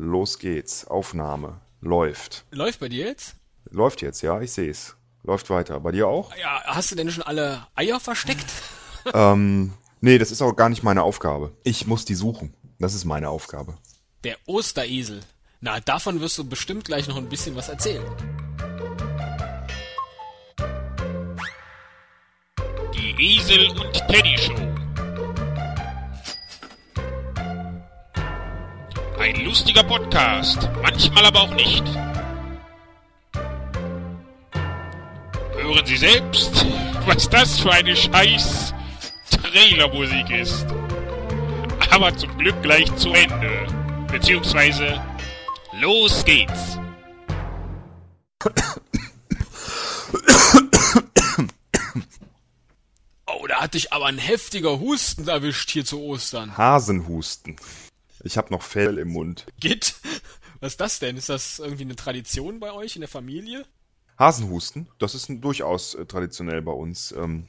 los geht's. Aufnahme. Läuft. Läuft bei dir jetzt? Läuft jetzt, ja, ich seh's. Läuft weiter. Bei dir auch? Ja, hast du denn schon alle Eier versteckt? ähm, nee, das ist auch gar nicht meine Aufgabe. Ich muss die suchen. Das ist meine Aufgabe. Der Osteresel. Na, davon wirst du bestimmt gleich noch ein bisschen was erzählen. Die Esel und Teddy Show. Ein lustiger Podcast, manchmal aber auch nicht. Hören Sie selbst, was das für eine scheiß Trailermusik ist. Aber zum Glück gleich zu Ende. Beziehungsweise, los geht's. Oh, da hat dich aber ein heftiger Husten erwischt hier zu Ostern. Hasenhusten. Ich hab noch Fell im Mund. Git? Was ist das denn? Ist das irgendwie eine Tradition bei euch in der Familie? Hasenhusten, das ist durchaus äh, traditionell bei uns. Ähm,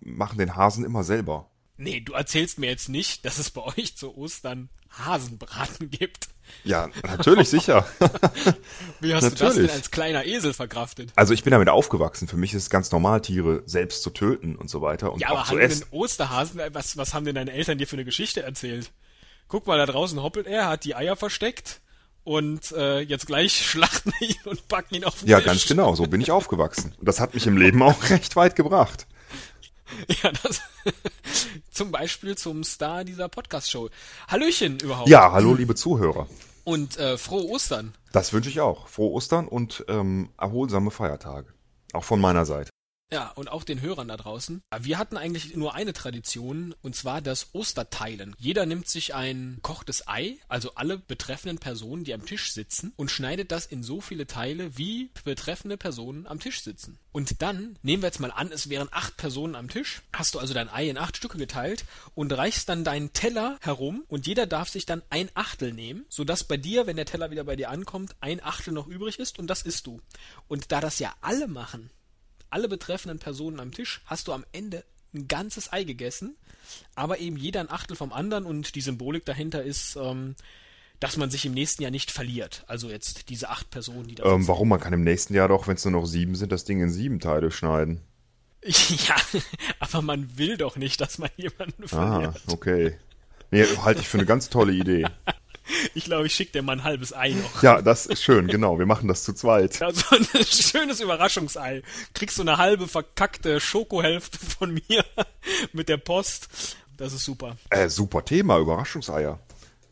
machen den Hasen immer selber. Nee, du erzählst mir jetzt nicht, dass es bei euch zu Ostern Hasenbraten gibt. Ja, natürlich, sicher. Wie hast du das Natürlich. denn als kleiner Esel verkraftet? Also ich bin damit aufgewachsen. Für mich ist es ganz normal, Tiere selbst zu töten und so weiter und Ja, auch aber zu haben essen. denn Osterhasen, äh, was, was haben denn deine Eltern dir für eine Geschichte erzählt? Guck mal, da draußen hoppelt er, hat die Eier versteckt und äh, jetzt gleich schlachten ihn und packen ihn auf den Ja, Tisch. ganz genau, so bin ich aufgewachsen. Und das hat mich im Leben auch recht weit gebracht. Ja, das, zum Beispiel zum Star dieser Podcast-Show. Hallöchen überhaupt. Ja, hallo liebe Zuhörer. Und äh, frohe Ostern. Das wünsche ich auch. Frohe Ostern und ähm, erholsame Feiertage. Auch von meiner Seite. Ja, und auch den Hörern da draußen. Wir hatten eigentlich nur eine Tradition, und zwar das Osterteilen. Jeder nimmt sich ein kochtes Ei, also alle betreffenden Personen, die am Tisch sitzen, und schneidet das in so viele Teile, wie betreffende Personen am Tisch sitzen. Und dann, nehmen wir jetzt mal an, es wären acht Personen am Tisch, hast du also dein Ei in acht Stücke geteilt und reichst dann deinen Teller herum und jeder darf sich dann ein Achtel nehmen, sodass bei dir, wenn der Teller wieder bei dir ankommt, ein Achtel noch übrig ist und das isst du. Und da das ja alle machen, alle betreffenden Personen am Tisch, hast du am Ende ein ganzes Ei gegessen, aber eben jeder ein Achtel vom anderen und die Symbolik dahinter ist, ähm, dass man sich im nächsten Jahr nicht verliert. Also jetzt diese acht Personen, die da Ähm, warum? Man kann im nächsten Jahr doch, wenn es nur noch sieben sind, das Ding in sieben Teile schneiden. Ja, aber man will doch nicht, dass man jemanden Ah, verliert. okay. Nee, halte ich für eine ganz tolle Idee. Ich glaube, ich schicke dir mal ein halbes Ei noch. Ja, das ist schön, genau. Wir machen das zu zweit. Also ein schönes Überraschungsei. Kriegst du eine halbe verkackte Schokohälfte von mir mit der Post. Das ist super. Äh, super Thema, Überraschungseier.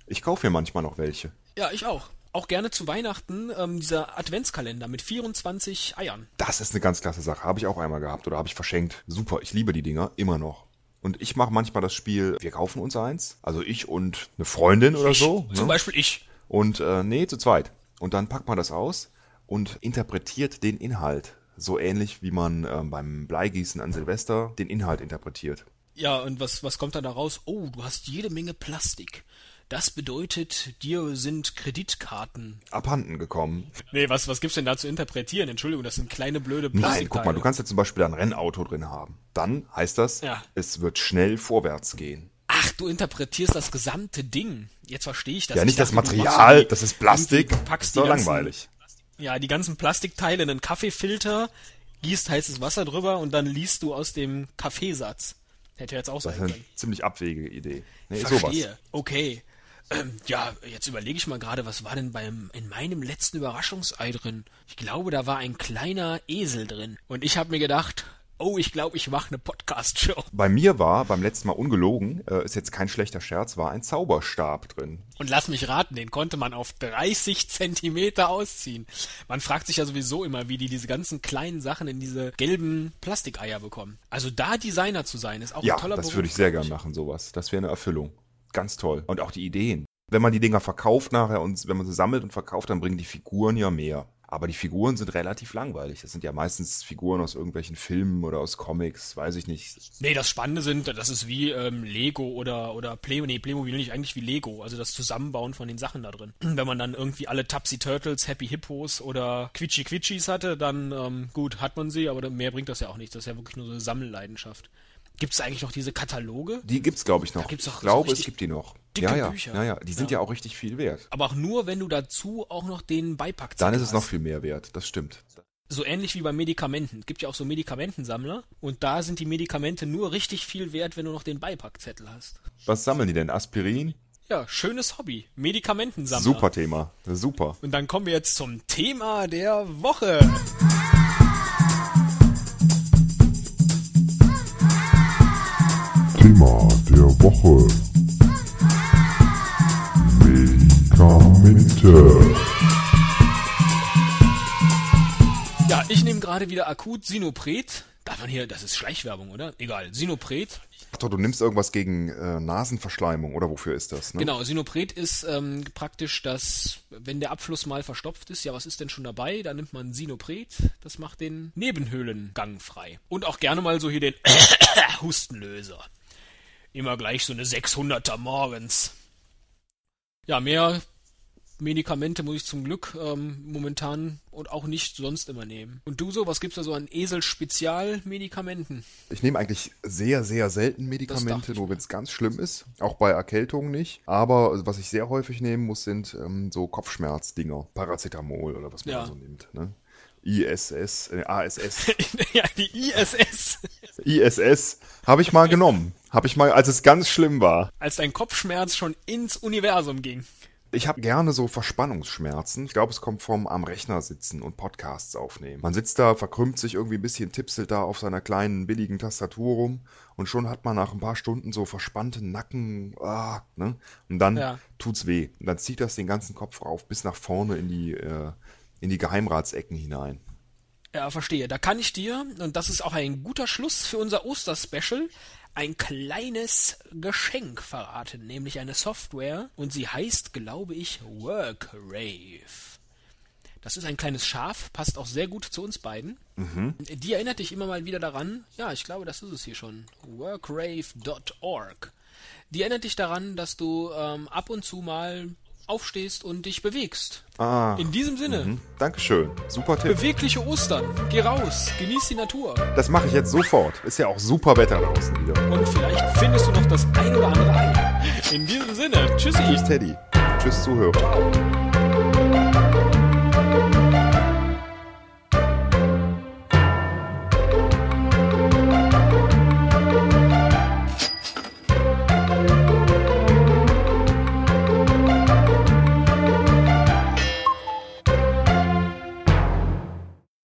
Ich kaufe mir manchmal noch welche. Ja, ich auch. Auch gerne zu Weihnachten ähm, dieser Adventskalender mit 24 Eiern. Das ist eine ganz klasse Sache. Habe ich auch einmal gehabt oder habe ich verschenkt. Super, ich liebe die Dinger immer noch. Und ich mache manchmal das Spiel, wir kaufen uns eins. Also ich und eine Freundin oder so. Zum ne? Beispiel ich. Und äh, nee, zu zweit. Und dann packt man das aus und interpretiert den Inhalt. So ähnlich wie man ähm, beim Bleigießen an Silvester den Inhalt interpretiert. Ja, und was, was kommt dann da raus? Oh, du hast jede Menge Plastik. Das bedeutet, dir sind Kreditkarten. Abhanden gekommen. Nee, was, was gibt's denn da zu interpretieren? Entschuldigung, das sind kleine blöde Nein, guck mal, du kannst ja zum Beispiel ein Rennauto drin haben. Dann heißt das, Ja. es wird schnell vorwärts gehen. Ach, du interpretierst das gesamte Ding. Jetzt verstehe ich das. ja, Ich nicht das dachte, machst Material, das ist Plastik. irgendwie Das packst ist doch langweilig. Ja, die ganzen Plastikteile in einen Kaffeefilter, gießt heißes Wasser drüber und dann liest du aus dem Kaffeesatz. Hätte jetzt auch Das sein ist eine können. ziemlich abwegige Idee. Nee, Verstehe. sowas. Okay. Ähm, ja, jetzt überlege ich mal gerade, was war denn beim in meinem letzten Überraschungsei drin? Ich glaube, da war ein kleiner Esel drin. Und ich habe mir gedacht, oh, ich glaube, ich mache eine Podcast-Show. Bei mir war beim letzten Mal ungelogen, äh, ist jetzt kein schlechter Scherz, war ein Zauberstab drin. Und lass mich raten, den konnte man auf 30 Zentimeter ausziehen. Man fragt sich ja sowieso immer, wie die diese ganzen kleinen Sachen in diese gelben Plastikeier bekommen. Also da Designer zu sein, ist auch Ja, ein toller das Beruf. würde ich sehr glaub gern machen, sowas. Das wäre eine Erfüllung. Ganz toll. Und auch die Ideen. Wenn man die Dinger verkauft nachher und wenn man sie sammelt und verkauft, dann bringen die Figuren ja mehr. Aber die Figuren sind relativ langweilig. Das sind ja meistens Figuren aus irgendwelchen Filmen oder aus Comics, weiß ich nicht. Nee, das Spannende sind, das ist wie ähm, Lego oder oder Play nee, Playmobil nicht eigentlich wie Lego, also das Zusammenbauen von den Sachen da drin. Wenn man dann irgendwie alle Tupsy Turtles, Happy Hippos oder Quitschi Quitschis hatte, dann ähm, gut, hat man sie, aber mehr bringt das ja auch nicht. Das ist ja wirklich nur so eine Sammelleidenschaft. Gibt es eigentlich noch diese Kataloge? Die gibt's, glaube ich, noch. gibt's doch ich so glaube, es richtig gibt die noch. dicke Ja, ja, Bücher. ja, ja. Die sind ja. auch richtig viel wert. Aber auch nur, wenn du dazu auch noch den Beipackzettel Dann ist es noch hast. viel mehr wert. Das stimmt. So ähnlich wie bei Medikamenten. Es gibt ja auch so Medikamentensammler und da sind die Medikamente nur richtig viel wert, wenn du noch den Beipackzettel hast. Was sammeln die denn? Aspirin? Ja, schönes Hobby. Medikamentensammler. Super Thema. Super. Und dann kommen wir jetzt zum Thema der Woche. Thema der Woche. Medikamente. Ja, ich nehme gerade wieder akut Sinopret. Darf man hier, das ist Schleichwerbung, oder? Egal, Sinopret. Ach doch, du nimmst irgendwas gegen äh, Nasenverschleimung oder wofür ist das? Ne? Genau, Sinopret ist ähm, praktisch das, wenn der Abfluss mal verstopft ist, ja, was ist denn schon dabei? Da nimmt man Sinopret, das macht den Nebenhöhlengang frei. Und auch gerne mal so hier den Hustenlöser. Immer gleich so eine 600er morgens. Ja, mehr Medikamente muss ich zum Glück ähm, momentan und auch nicht sonst immer nehmen. Und du so, was gibt's da so an Esel-Spezialmedikamenten? Ich nehme eigentlich sehr, sehr selten Medikamente, nur wenn es ganz schlimm ist. Auch bei Erkältungen nicht. Aber was ich sehr häufig nehmen muss, sind ähm, so Kopfschmerzdinger. Paracetamol oder was man Ja. da so nimmt. Ne? ISS, äh, ASS, ja, die ISS. ISS habe ich mal genommen. Habe ich mal, als es ganz schlimm war. Als dein Kopfschmerz schon ins Universum ging. Ich habe gerne so Verspannungsschmerzen. Ich glaube, es kommt vom am Rechner sitzen und Podcasts aufnehmen. Man sitzt da, verkrümmt sich irgendwie ein bisschen, tipselt da auf seiner kleinen, billigen Tastatur rum und schon hat man nach ein paar Stunden so verspannten Nacken, ah, ne? Und dann Ja. tut's weh. Und dann zieht das den ganzen Kopf rauf bis nach vorne in die, äh, in die Geheimratsecken hinein. Ja, verstehe. Da kann ich dir, und das ist auch ein guter Schluss für unser Osterspecial, ein kleines Geschenk verraten, nämlich eine Software und sie heißt, glaube ich, Workrave. Das ist ein kleines Schaf, passt auch sehr gut zu uns beiden. Die erinnert dich immer mal wieder daran, ja, ich glaube, das ist es hier schon, workrave.org. Die erinnert dich daran, dass du ähm, ab und zu mal aufstehst und dich bewegst. Ah, In diesem Sinne, hm, Dankeschön. Super Tipp. bewegliche Ostern. Geh raus, genieß die Natur. Das mache ich jetzt sofort. Ist ja auch super Wetter draußen wieder. Und vielleicht findest du noch das ein oder andere Ei. In diesem Sinne, tschüssi. Tschüss, Teddy. Tschüss, Zuhörer. Ciao.